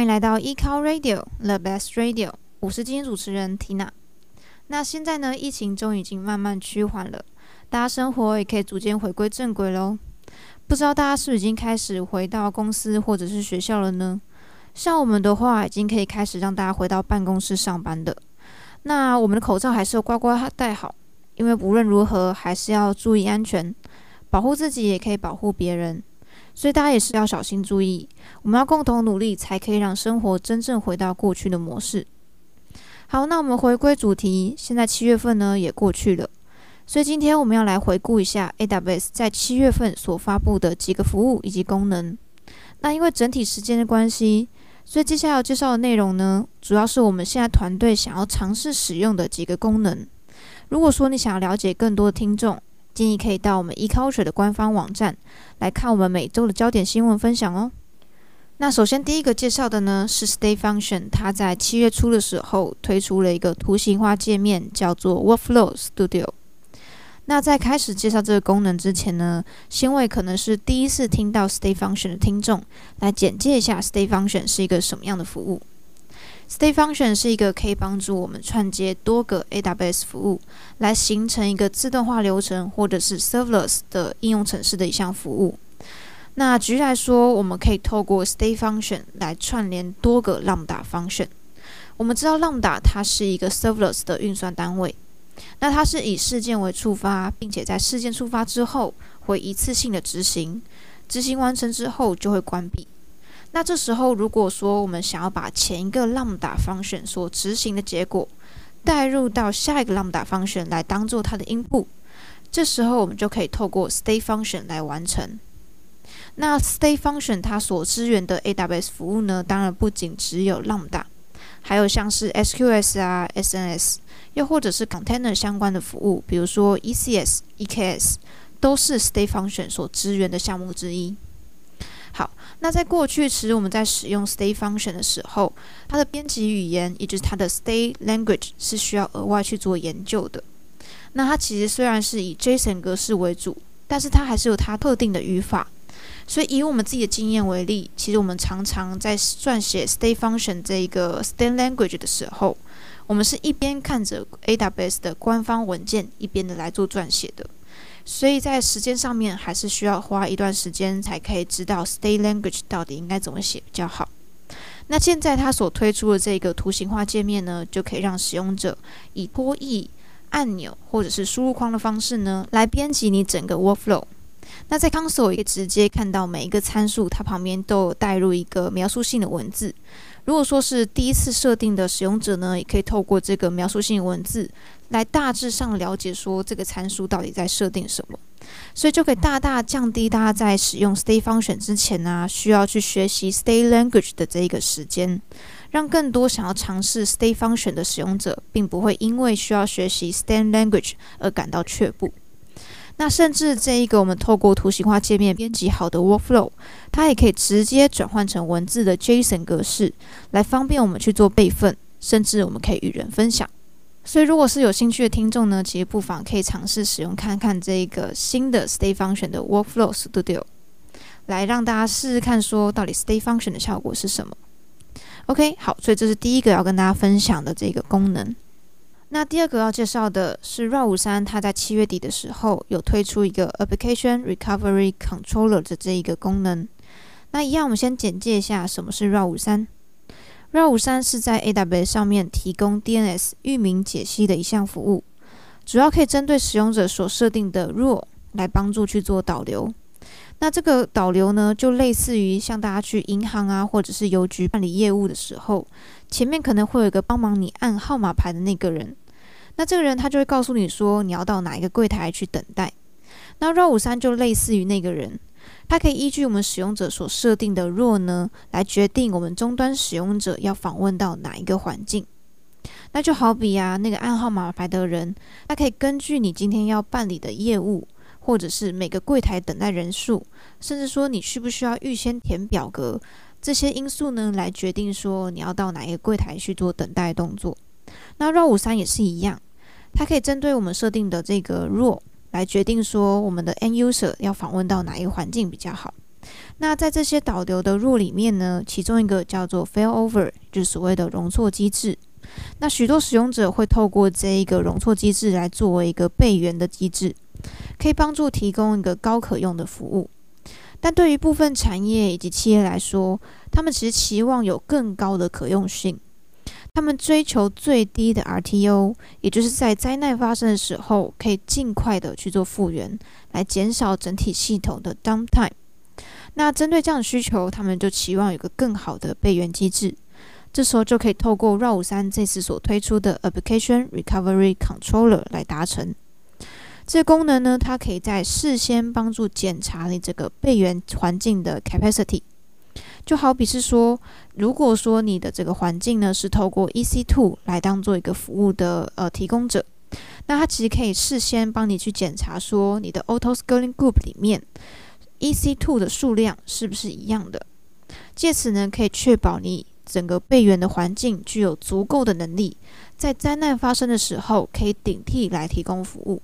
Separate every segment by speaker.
Speaker 1: 欢迎来到 eCar Radio The Best Radio，我是今天主持人 Tina。那现在呢，疫情终于已经慢慢趋缓了，大家生活也可以逐渐回归正轨喽。不知道大家是不是已经开始回到公司或者是学校了呢？像我们的话，已经可以开始让大家回到办公室上班的。那我们的口罩还是要乖乖戴好，因为无论如何还是要注意安全，保护自己也可以保护别人。所以大家也是要小心注意，我们要共同努力，才可以让生活真正回到过去的模式。好，那我们回归主题，现在七月份呢也过去了，所以今天我们要来回顾一下 AWS 在七月份所发布的几个服务以及功能。那因为整体时间的关系，所以接下来要介绍的内容呢，主要是我们现在团队想要尝试使用的几个功能。如果说你想要了解更多的听众，建议可以到我们 eCulture 的官方网站来看我们每周的焦点新闻分享哦。那首先第一个介绍的呢是 Stay Function，它在七月初的时候推出了一个图形化界面，叫做 Workflow Studio。那在开始介绍这个功能之前呢，先为可能是第一次听到 Stay Function 的听众来简介一下 Stay Function 是一个什么样的服务。Stay Function 是一个可以帮助我们串接多个 AWS 服务，来形成一个自动化流程或者是 Serverless 的应用程式的一项服务。那举例来说，我们可以透过 Stay Function 来串联多个 Lambda Function。我们知道 Lambda 它是一个 Serverless 的运算单位，那它是以事件为触发，并且在事件触发之后会一次性的执行，执行完成之后就会关闭。那这时候，如果说我们想要把前一个 Lambda function 所执行的结果带入到下一个 Lambda function 来当做它的 input，这时候我们就可以透过 Stay function 来完成。那 Stay function 它所支援的 AWS 服务呢，当然不仅只有 Lambda，还有像是 SQS 啊、SNS，又或者是 Container 相关的服务，比如说 ECS、EKS，都是 Stay function 所支援的项目之一。好，那在过去时，我们在使用 Stay Function 的时候，它的编辑语言，也就是它的 Stay Language，是需要额外去做研究的。那它其实虽然是以 JSON 格式为主，但是它还是有它特定的语法。所以以我们自己的经验为例，其实我们常常在撰写 Stay Function 这一个 Stay Language 的时候，我们是一边看着 AWS 的官方文件，一边的来做撰写的。所以在时间上面还是需要花一段时间才可以知道 Stay Language 到底应该怎么写比较好。那现在它所推出的这个图形化界面呢，就可以让使用者以拖曳按钮或者是输入框的方式呢，来编辑你整个 Workflow。那在 Console 也可以直接看到每一个参数，它旁边都有带入一个描述性的文字。如果说是第一次设定的使用者呢，也可以透过这个描述性文字来大致上了解说这个参数到底在设定什么，所以就可以大大降低大家在使用 Stay Function 之前呢，需要去学习 Stay Language 的这一个时间，让更多想要尝试 Stay Function 的使用者，并不会因为需要学习 Stay Language 而感到却步。那甚至这一个我们透过图形化界面编辑好的 workflow，它也可以直接转换成文字的 JSON 格式，来方便我们去做备份，甚至我们可以与人分享。所以，如果是有兴趣的听众呢，其实不妨可以尝试使用看看这个新的 Stay Function 的 Workflow Studio，来让大家试试看，说到底 Stay Function 的效果是什么。OK，好，所以这是第一个要跟大家分享的这个功能。那第二个要介绍的是 ROUT 53，它在七月底的时候有推出一个 Application Recovery Controller 的这一个功能。那一样，我们先简介一下什么是 ROUT ROUT 53是在 AWS 上面提供 DNS 域名解析的一项服务，主要可以针对使用者所设定的 rule 来帮助去做导流。那这个导流呢，就类似于像大家去银行啊，或者是邮局办理业务的时候，前面可能会有一个帮忙你按号码牌的那个人。那这个人他就会告诉你说，你要到哪一个柜台去等待。那 ROUT 53就类似于那个人，它可以依据我们使用者所设定的 role 呢，来决定我们终端使用者要访问到哪一个环境。那就好比啊，那个暗号码牌的人，他可以根据你今天要办理的业务，或者是每个柜台等待人数，甚至说你需不需要预先填表格，这些因素呢，来决定说你要到哪一个柜台去做等待动作。那 ROUT 53也是一样。它可以针对我们设定的这个 role 来决定说我们的 end user 要访问到哪一个环境比较好。那在这些导流的入里面呢，其中一个叫做 failover，就是所谓的容错机制。那许多使用者会透过这一个容错机制来作为一个备援的机制，可以帮助提供一个高可用的服务。但对于部分产业以及企业来说，他们其实期望有更高的可用性。他们追求最低的 RTO，也就是在灾难发生的时候，可以尽快的去做复原，来减少整体系统的 downtime。那针对这样的需求，他们就期望有个更好的备援机制。这时候就可以透过 Route 53这次所推出的 Application Recovery Controller 来达成。这功能呢，它可以在事先帮助检查你这个备援环境的 capacity。就好比是说，如果说你的这个环境呢是透过 EC2 来当做一个服务的呃提供者，那它其实可以事先帮你去检查说你的 Auto Scaling Group 里面 EC2 的数量是不是一样的，借此呢可以确保你整个备援的环境具有足够的能力，在灾难发生的时候可以顶替来提供服务。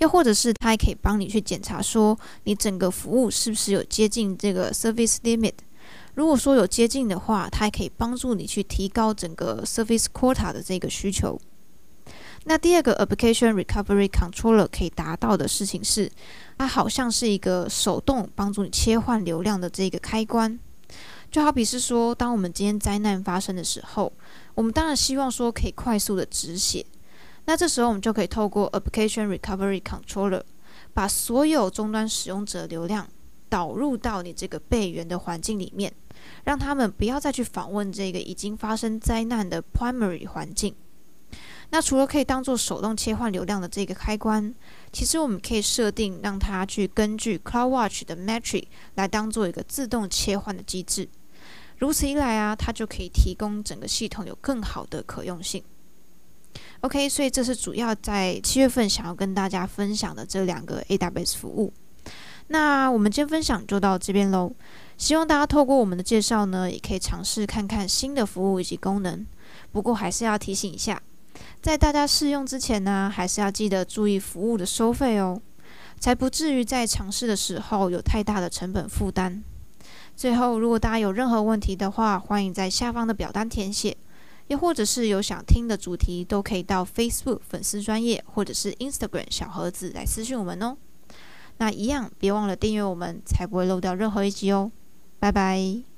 Speaker 1: 又或者是它还可以帮你去检查，说你整个服务是不是有接近这个 service limit。如果说有接近的话，它还可以帮助你去提高整个 service quota 的这个需求。那第二个 application recovery controller 可以达到的事情是，它好像是一个手动帮助你切换流量的这个开关。就好比是说，当我们今天灾难发生的时候，我们当然希望说可以快速的止血。那这时候我们就可以透过 Application Recovery Controller，把所有终端使用者流量导入到你这个备援的环境里面，让他们不要再去访问这个已经发生灾难的 Primary 环境。那除了可以当做手动切换流量的这个开关，其实我们可以设定让它去根据 CloudWatch 的 Metric 来当做一个自动切换的机制。如此一来啊，它就可以提供整个系统有更好的可用性。OK，所以这是主要在七月份想要跟大家分享的这两个 AWS 服务。那我们今天分享就到这边喽。希望大家透过我们的介绍呢，也可以尝试看看新的服务以及功能。不过还是要提醒一下，在大家试用之前呢，还是要记得注意服务的收费哦，才不至于在尝试的时候有太大的成本负担。最后，如果大家有任何问题的话，欢迎在下方的表单填写。又或者是有想听的主题，都可以到 Facebook 粉丝专业或者是 Instagram 小盒子来私讯我们哦。那一样，别忘了订阅我们，才不会漏掉任何一集哦。拜拜。